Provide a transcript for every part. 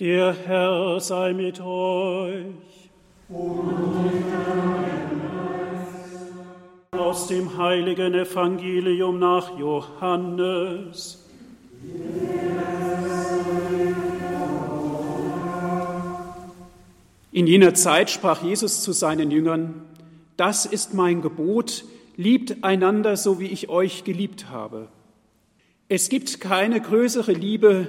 Der Herr sei mit euch. Aus dem heiligen Evangelium nach Johannes. In jener Zeit sprach Jesus zu seinen Jüngern, das ist mein Gebot, liebt einander so wie ich euch geliebt habe. Es gibt keine größere Liebe,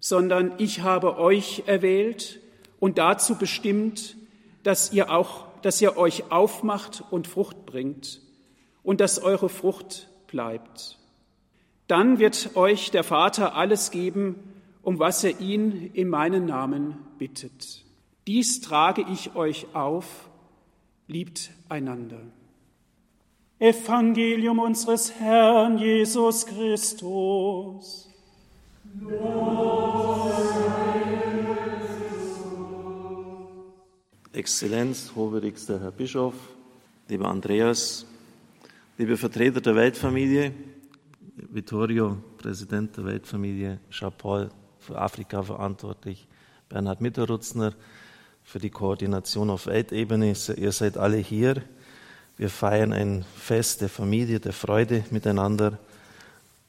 sondern ich habe euch erwählt und dazu bestimmt, dass ihr auch, dass ihr euch aufmacht und Frucht bringt und dass eure Frucht bleibt. Dann wird euch der Vater alles geben, um was er ihn in meinen Namen bittet. Dies trage ich euch auf, liebt einander. Evangelium unseres Herrn Jesus Christus. Exzellenz, hochwürdigster Herr Bischof, lieber Andreas, liebe Vertreter der Weltfamilie, Vittorio, Präsident der Weltfamilie, Jean-Paul für Afrika verantwortlich, Bernhard Mitterrutzner für die Koordination auf Weltebene. Ihr seid alle hier. Wir feiern ein Fest der Familie, der Freude miteinander,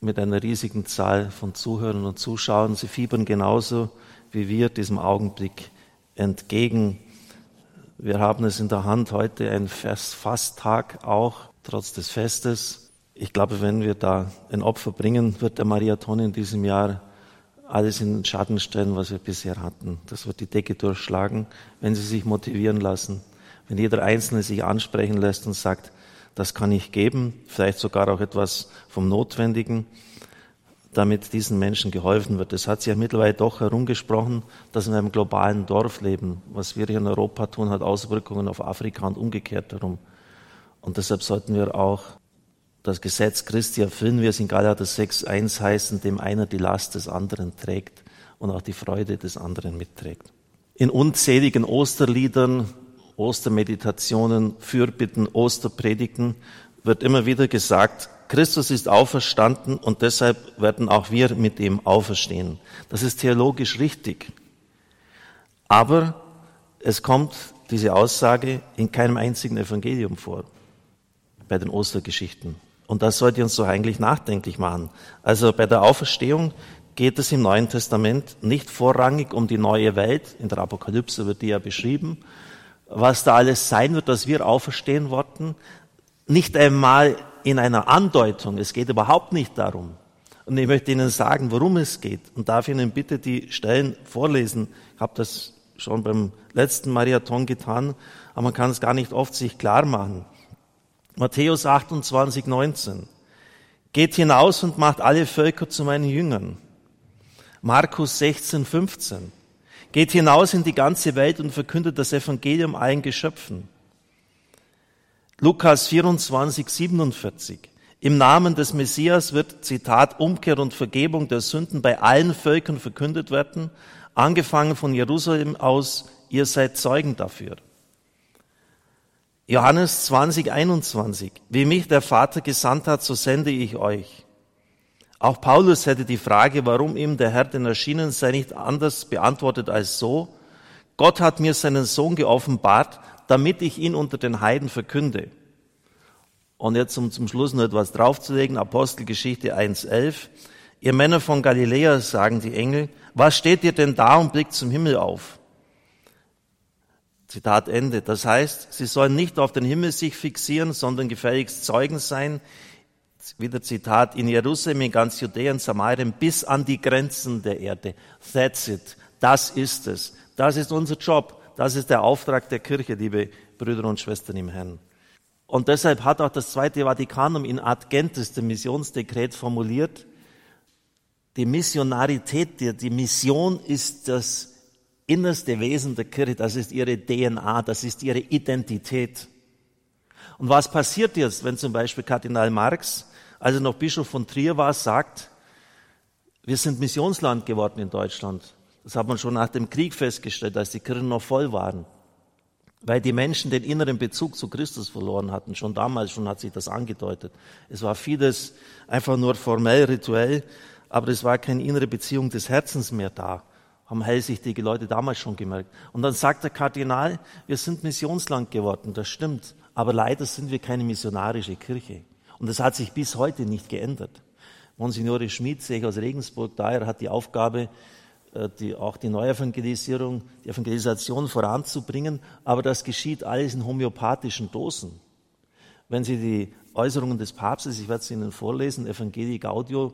mit einer riesigen Zahl von Zuhörern und Zuschauern. Sie fiebern genauso wie wir diesem Augenblick entgegen. Wir haben es in der Hand heute, ein Fasttag auch, trotz des Festes. Ich glaube, wenn wir da ein Opfer bringen, wird der Mariathon in diesem Jahr alles in den Schatten stellen, was wir bisher hatten. Das wird die Decke durchschlagen, wenn Sie sich motivieren lassen wenn jeder Einzelne sich ansprechen lässt und sagt, das kann ich geben, vielleicht sogar auch etwas vom Notwendigen, damit diesen Menschen geholfen wird. Es hat sich ja mittlerweile doch herumgesprochen, dass wir in einem globalen Dorf leben. Was wir hier in Europa tun, hat Auswirkungen auf Afrika und umgekehrt herum. Und deshalb sollten wir auch das Gesetz Christi erfüllen, wie es in Galater 6.1 heißen, dem einer die Last des anderen trägt und auch die Freude des anderen mitträgt. In unzähligen Osterliedern Ostermeditationen, Fürbitten, Osterpredigten wird immer wieder gesagt, Christus ist auferstanden und deshalb werden auch wir mit ihm auferstehen. Das ist theologisch richtig. Aber es kommt diese Aussage in keinem einzigen Evangelium vor, bei den Ostergeschichten. Und das sollte uns doch eigentlich nachdenklich machen. Also bei der Auferstehung geht es im Neuen Testament nicht vorrangig um die neue Welt, in der Apokalypse wird die ja beschrieben, was da alles sein wird, dass wir auferstehen worden, nicht einmal in einer Andeutung. Es geht überhaupt nicht darum. Und ich möchte Ihnen sagen, worum es geht. Und darf Ihnen bitte die Stellen vorlesen. Ich habe das schon beim letzten Marathon getan, aber man kann es gar nicht oft sich klar machen. Matthäus 28, 19. Geht hinaus und macht alle Völker zu meinen Jüngern. Markus 16, 15. Geht hinaus in die ganze Welt und verkündet das Evangelium allen Geschöpfen. Lukas 24, 47. Im Namen des Messias wird, Zitat, Umkehr und Vergebung der Sünden bei allen Völkern verkündet werden, angefangen von Jerusalem aus, ihr seid Zeugen dafür. Johannes 20, 21. Wie mich der Vater gesandt hat, so sende ich euch. Auch Paulus hätte die Frage, warum ihm der Herr denn erschienen sei, nicht anders beantwortet als so. Gott hat mir seinen Sohn geoffenbart, damit ich ihn unter den Heiden verkünde. Und jetzt um zum Schluss noch etwas draufzulegen, Apostelgeschichte 1.11. Ihr Männer von Galiläa, sagen die Engel, was steht ihr denn da und blickt zum Himmel auf? Zitat Ende. Das heißt, sie sollen nicht auf den Himmel sich fixieren, sondern gefälligst Zeugen sein, wieder Zitat, in Jerusalem, in ganz Judäa und Samarien bis an die Grenzen der Erde. That's it. Das ist es. Das ist unser Job. Das ist der Auftrag der Kirche, liebe Brüder und Schwestern im Herrn. Und deshalb hat auch das Zweite Vatikanum in Ad Gentes, dem Missionsdekret, formuliert, die Missionarität, die Mission ist das innerste Wesen der Kirche, das ist ihre DNA, das ist ihre Identität. Und was passiert jetzt, wenn zum Beispiel Kardinal Marx, als er noch Bischof von Trier war, sagt, wir sind Missionsland geworden in Deutschland. Das hat man schon nach dem Krieg festgestellt, als die Kirchen noch voll waren. Weil die Menschen den inneren Bezug zu Christus verloren hatten. Schon damals schon hat sich das angedeutet. Es war vieles einfach nur formell, rituell, aber es war keine innere Beziehung des Herzens mehr da. Haben hellsichtige Leute damals schon gemerkt. Und dann sagt der Kardinal, wir sind Missionsland geworden. Das stimmt. Aber leider sind wir keine missionarische Kirche. Und das hat sich bis heute nicht geändert. Monsignore Schmid, sehe ich aus Regensburg, daher hat die Aufgabe, äh, die, auch die Neuevangelisierung, die Evangelisation voranzubringen, aber das geschieht alles in homöopathischen Dosen. Wenn Sie die Äußerungen des Papstes, ich werde es Ihnen vorlesen, Evangelii Gaudio,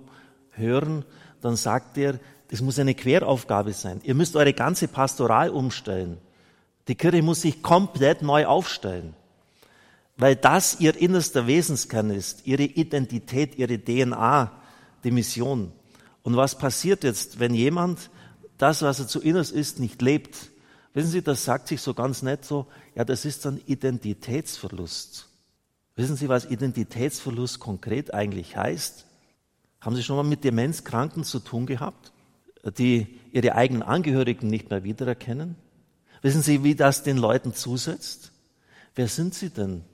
hören, dann sagt er, das muss eine Queraufgabe sein. Ihr müsst eure ganze Pastoral umstellen. Die Kirche muss sich komplett neu aufstellen, weil das ihr innerster Wesenskern ist, ihre Identität, ihre DNA, die Mission. Und was passiert jetzt, wenn jemand das, was er zu innerst ist, nicht lebt? Wissen Sie, das sagt sich so ganz nett so, ja, das ist dann Identitätsverlust. Wissen Sie, was Identitätsverlust konkret eigentlich heißt? Haben Sie schon mal mit Demenzkranken zu tun gehabt, die ihre eigenen Angehörigen nicht mehr wiedererkennen? Wissen Sie, wie das den Leuten zusetzt? Wer sind Sie denn?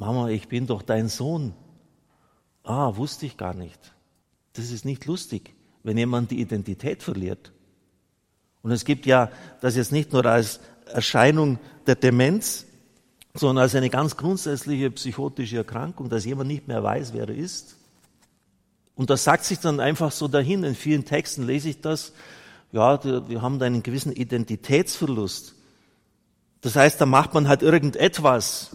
Mama, ich bin doch dein Sohn. Ah, wusste ich gar nicht. Das ist nicht lustig, wenn jemand die Identität verliert. Und es gibt ja das jetzt nicht nur als Erscheinung der Demenz, sondern als eine ganz grundsätzliche psychotische Erkrankung, dass jemand nicht mehr weiß, wer er ist. Und das sagt sich dann einfach so dahin. In vielen Texten lese ich das. Ja, wir haben da einen gewissen Identitätsverlust. Das heißt, da macht man halt irgendetwas,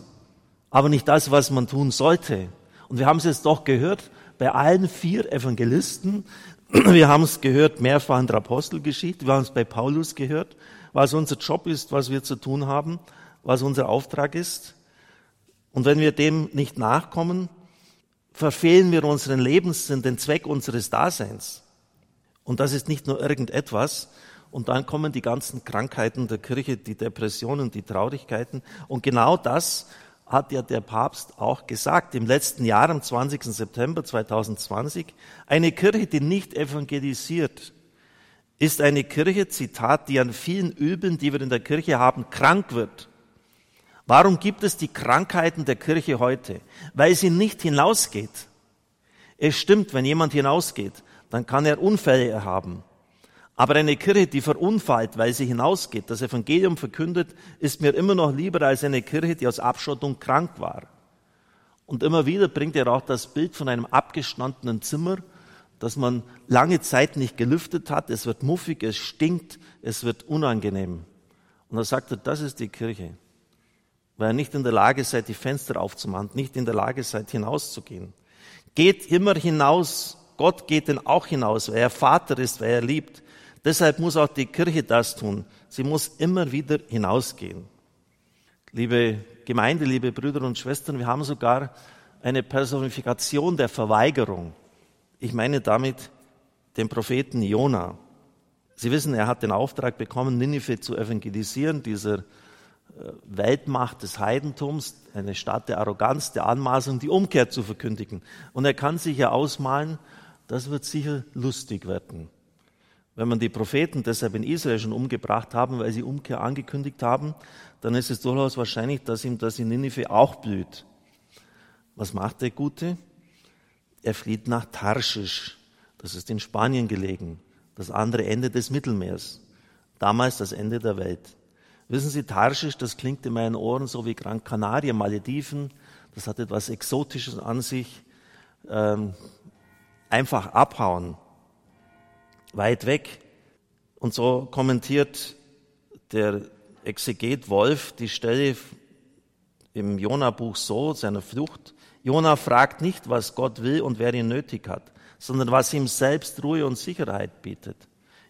aber nicht das, was man tun sollte. Und wir haben es jetzt doch gehört bei allen vier Evangelisten. Wir haben es gehört mehrfach in der Apostelgeschichte. Wir haben es bei Paulus gehört, was unser Job ist, was wir zu tun haben, was unser Auftrag ist. Und wenn wir dem nicht nachkommen, verfehlen wir unseren Lebenssinn, den Zweck unseres Daseins. Und das ist nicht nur irgendetwas. Und dann kommen die ganzen Krankheiten der Kirche, die Depressionen, die Traurigkeiten. Und genau das hat ja der Papst auch gesagt im letzten Jahr, am 20. September 2020, eine Kirche, die nicht evangelisiert, ist eine Kirche, Zitat, die an vielen Übeln, die wir in der Kirche haben, krank wird. Warum gibt es die Krankheiten der Kirche heute? Weil sie nicht hinausgeht. Es stimmt, wenn jemand hinausgeht, dann kann er Unfälle haben. Aber eine Kirche, die verunfallt, weil sie hinausgeht, das Evangelium verkündet, ist mir immer noch lieber als eine Kirche, die aus Abschottung krank war. Und immer wieder bringt er auch das Bild von einem abgestandenen Zimmer, das man lange Zeit nicht gelüftet hat. Es wird muffig, es stinkt, es wird unangenehm. Und er sagte, das ist die Kirche. Weil ihr nicht in der Lage seid, die Fenster aufzumachen, nicht in der Lage seid, hinauszugehen. Geht immer hinaus. Gott geht denn auch hinaus, weil er Vater ist, weil er liebt. Deshalb muss auch die Kirche das tun. Sie muss immer wieder hinausgehen. Liebe Gemeinde, liebe Brüder und Schwestern, wir haben sogar eine Personifikation der Verweigerung. Ich meine damit den Propheten Jona. Sie wissen, er hat den Auftrag bekommen, Ninive zu evangelisieren, dieser äh, Weltmacht des Heidentums, eine Stadt der Arroganz, der Anmaßung, die Umkehr zu verkündigen. Und er kann sich ja ausmalen, das wird sicher lustig werden. Wenn man die Propheten deshalb in Israel schon umgebracht haben, weil sie Umkehr angekündigt haben, dann ist es durchaus wahrscheinlich, dass ihm das in Ninive auch blüht. Was macht der Gute? Er flieht nach Tarschisch. Das ist in Spanien gelegen. Das andere Ende des Mittelmeers. Damals das Ende der Welt. Wissen Sie, Tarschisch, das klingt in meinen Ohren so wie Gran Canaria, Malediven. Das hat etwas Exotisches an sich. Ähm, einfach abhauen weit weg. Und so kommentiert der Exeget Wolf die Stelle im Jona-Buch so, seiner Flucht. Jona fragt nicht, was Gott will und wer ihn nötig hat, sondern was ihm selbst Ruhe und Sicherheit bietet.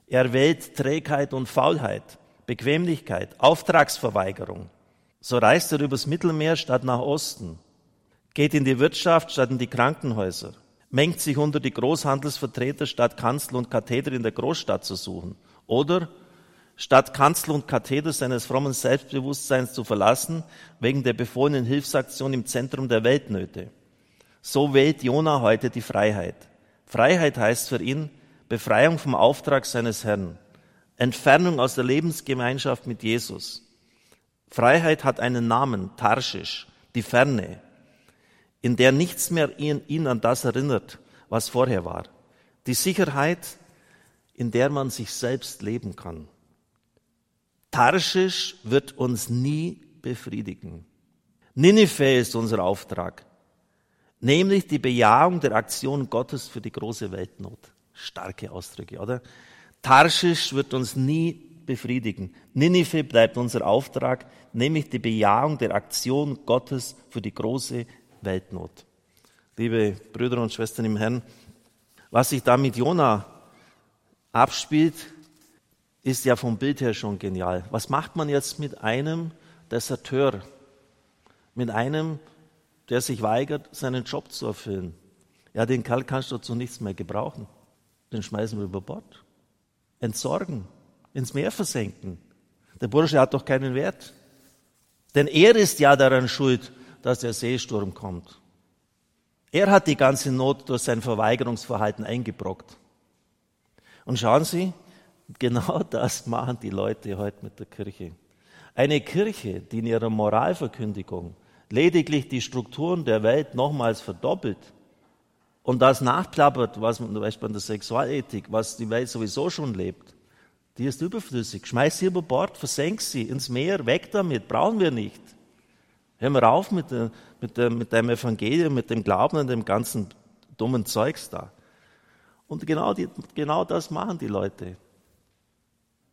Er wählt Trägheit und Faulheit, Bequemlichkeit, Auftragsverweigerung. So reist er übers Mittelmeer statt nach Osten, geht in die Wirtschaft statt in die Krankenhäuser, mengt sich unter die Großhandelsvertreter statt Kanzel und Katheder in der Großstadt zu suchen. Oder statt Kanzel und Katheder seines frommen Selbstbewusstseins zu verlassen, wegen der befohlenen Hilfsaktion im Zentrum der Weltnöte. So wählt Jona heute die Freiheit. Freiheit heißt für ihn Befreiung vom Auftrag seines Herrn, Entfernung aus der Lebensgemeinschaft mit Jesus. Freiheit hat einen Namen, Tarschisch, die Ferne, in der nichts mehr ihn, ihn an das erinnert, was vorher war. Die Sicherheit, in der man sich selbst leben kann. Tarschisch wird uns nie befriedigen. Ninive ist unser Auftrag, nämlich die Bejahung der Aktion Gottes für die große Weltnot. Starke Ausdrücke, oder? Tarschisch wird uns nie befriedigen. Ninive bleibt unser Auftrag, nämlich die Bejahung der Aktion Gottes für die große Weltnot. Liebe Brüder und Schwestern im Herrn, was sich da mit Jona abspielt, ist ja vom Bild her schon genial. Was macht man jetzt mit einem Deserteur? Mit einem, der sich weigert, seinen Job zu erfüllen? Ja, den Kerl kannst du zu nichts mehr gebrauchen. Den schmeißen wir über Bord. Entsorgen. Ins Meer versenken. Der Bursche hat doch keinen Wert. Denn er ist ja daran schuld, dass der Seesturm kommt. Er hat die ganze Not durch sein Verweigerungsverhalten eingebrockt. Und schauen Sie, Genau das machen die Leute heute mit der Kirche. Eine Kirche, die in ihrer Moralverkündigung lediglich die Strukturen der Welt nochmals verdoppelt und das nachplappert, was man zum Beispiel in der Sexualethik, was die Welt sowieso schon lebt, die ist überflüssig. Schmeiß sie über Bord, versenk sie ins Meer, weg damit, brauchen wir nicht. Hör mal auf mit, der, mit, der, mit dem Evangelium, mit dem Glauben und dem ganzen dummen Zeugs da. Und genau, die, genau das machen die Leute.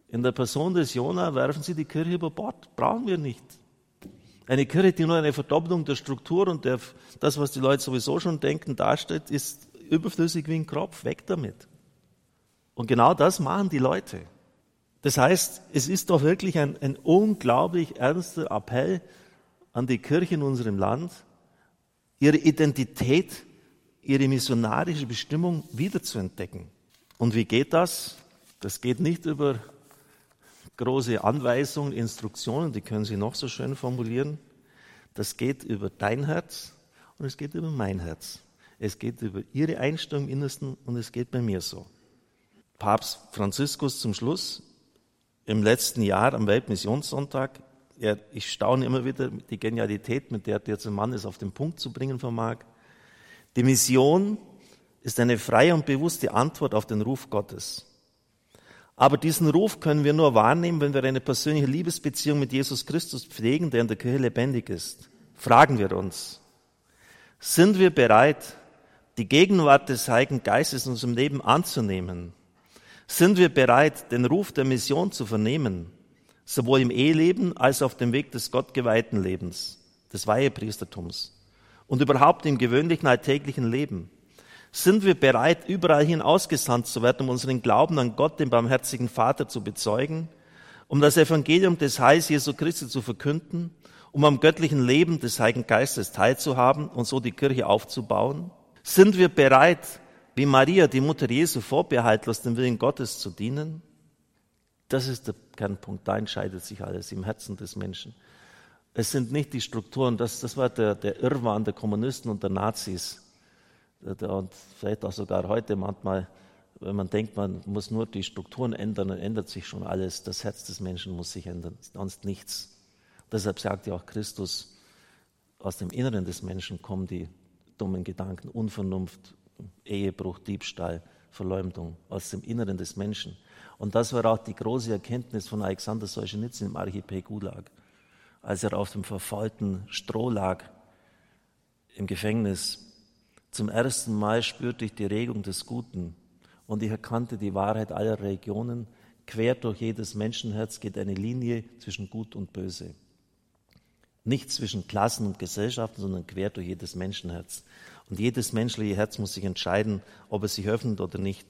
In der Person des Jona werfen sie die Kirche über Bord. Brauchen wir nicht. Eine Kirche, die nur eine Verdoppelung der Struktur und der, das, was die Leute sowieso schon denken, darstellt, ist überflüssig wie ein Kropf. Weg damit. Und genau das machen die Leute. Das heißt, es ist doch wirklich ein, ein unglaublich ernster Appell an die Kirche in unserem Land, ihre Identität, ihre missionarische Bestimmung wiederzuentdecken. Und wie geht das? Das geht nicht über große Anweisungen, Instruktionen, die können Sie noch so schön formulieren. Das geht über dein Herz und es geht über mein Herz. Es geht über Ihre Einstellung im Innersten und es geht bei mir so. Papst Franziskus zum Schluss im letzten Jahr am Weltmissionssonntag, er, ich staune immer wieder die Genialität, mit der der Mann es auf den Punkt zu bringen vermag. Die Mission ist eine freie und bewusste Antwort auf den Ruf Gottes. Aber diesen Ruf können wir nur wahrnehmen, wenn wir eine persönliche Liebesbeziehung mit Jesus Christus pflegen, der in der Kirche lebendig ist. Fragen wir uns, sind wir bereit, die Gegenwart des Heiligen Geistes in unserem Leben anzunehmen? Sind wir bereit, den Ruf der Mission zu vernehmen, sowohl im Eheleben als auf dem Weg des gottgeweihten Lebens, des Weihepriestertums und überhaupt im gewöhnlichen alltäglichen Leben? Sind wir bereit, überall hin ausgesandt zu werden, um unseren Glauben an Gott, den barmherzigen Vater, zu bezeugen, um das Evangelium des Heils Jesu Christi zu verkünden, um am göttlichen Leben des Heiligen Geistes teilzuhaben und so die Kirche aufzubauen? Sind wir bereit, wie Maria, die Mutter Jesu, vorbehaltlos dem Willen Gottes zu dienen? Das ist der Kernpunkt. Da entscheidet sich alles im Herzen des Menschen. Es sind nicht die Strukturen, das, das war der, der Irrwahn der Kommunisten und der Nazis und vielleicht auch sogar heute manchmal, wenn man denkt, man muss nur die Strukturen ändern, dann ändert sich schon alles. Das Herz des Menschen muss sich ändern, sonst nichts. Deshalb sagt ja auch Christus, aus dem Inneren des Menschen kommen die dummen Gedanken, Unvernunft, Ehebruch, Diebstahl, Verleumdung, aus dem Inneren des Menschen. Und das war auch die große Erkenntnis von Alexander Solzhenitsyn im Archipel Gulag, als er auf dem verfaulten Stroh lag im Gefängnis zum ersten Mal spürte ich die Regung des Guten und ich erkannte die Wahrheit aller Religionen. Quer durch jedes Menschenherz geht eine Linie zwischen Gut und Böse. Nicht zwischen Klassen und Gesellschaften, sondern quer durch jedes Menschenherz. Und jedes menschliche Herz muss sich entscheiden, ob es sich öffnet oder nicht.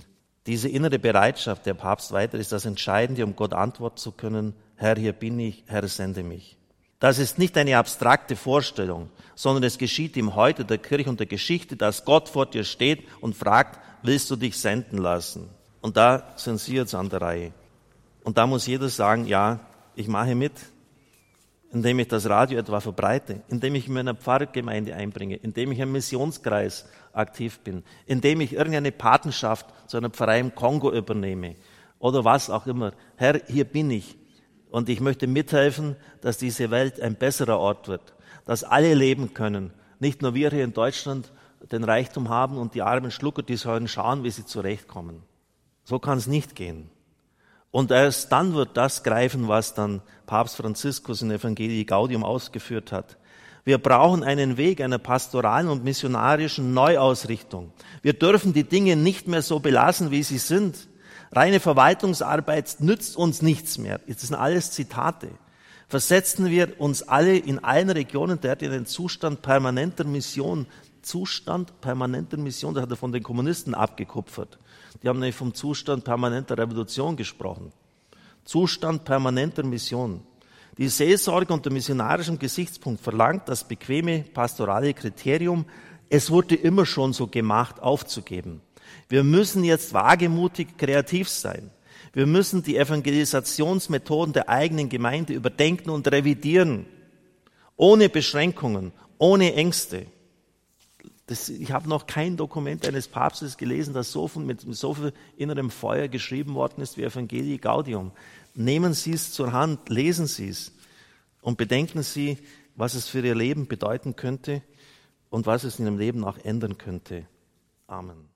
Diese innere Bereitschaft, der Papst weiter, ist das Entscheidende, um Gott antworten zu können, Herr, hier bin ich, Herr, sende mich. Das ist nicht eine abstrakte Vorstellung, sondern es geschieht im Heute der Kirche und der Geschichte, dass Gott vor dir steht und fragt, willst du dich senden lassen? Und da sind Sie jetzt an der Reihe. Und da muss jeder sagen, ja, ich mache mit, indem ich das Radio etwa verbreite, indem ich in meiner Pfarrgemeinde einbringe, indem ich im Missionskreis aktiv bin, indem ich irgendeine Patenschaft zu einer Pfarrei im Kongo übernehme oder was auch immer. Herr, hier bin ich und ich möchte mithelfen, dass diese Welt ein besserer Ort wird, dass alle leben können, nicht nur wir hier in Deutschland den Reichtum haben und die armen Schlucker, die sollen schauen, wie sie zurechtkommen. So kann es nicht gehen. Und erst dann wird das greifen, was dann Papst Franziskus in Evangelii Gaudium ausgeführt hat. Wir brauchen einen Weg einer pastoralen und missionarischen Neuausrichtung. Wir dürfen die Dinge nicht mehr so belassen, wie sie sind. Reine Verwaltungsarbeit nützt uns nichts mehr. Das sind alles Zitate. Versetzen wir uns alle in allen Regionen der in den Zustand permanenter Mission. Zustand permanenter Mission, das hat er von den Kommunisten abgekupfert. Die haben nämlich vom Zustand permanenter Revolution gesprochen. Zustand permanenter Mission. Die Seelsorge unter missionarischem Gesichtspunkt verlangt das bequeme pastorale Kriterium, es wurde immer schon so gemacht, aufzugeben. Wir müssen jetzt wagemutig kreativ sein. Wir müssen die Evangelisationsmethoden der eigenen Gemeinde überdenken und revidieren. Ohne Beschränkungen, ohne Ängste. Das, ich habe noch kein Dokument eines Papstes gelesen, das so viel, mit so viel innerem Feuer geschrieben worden ist wie Evangelii Gaudium. Nehmen Sie es zur Hand, lesen Sie es und bedenken Sie, was es für Ihr Leben bedeuten könnte und was es in Ihrem Leben auch ändern könnte. Amen.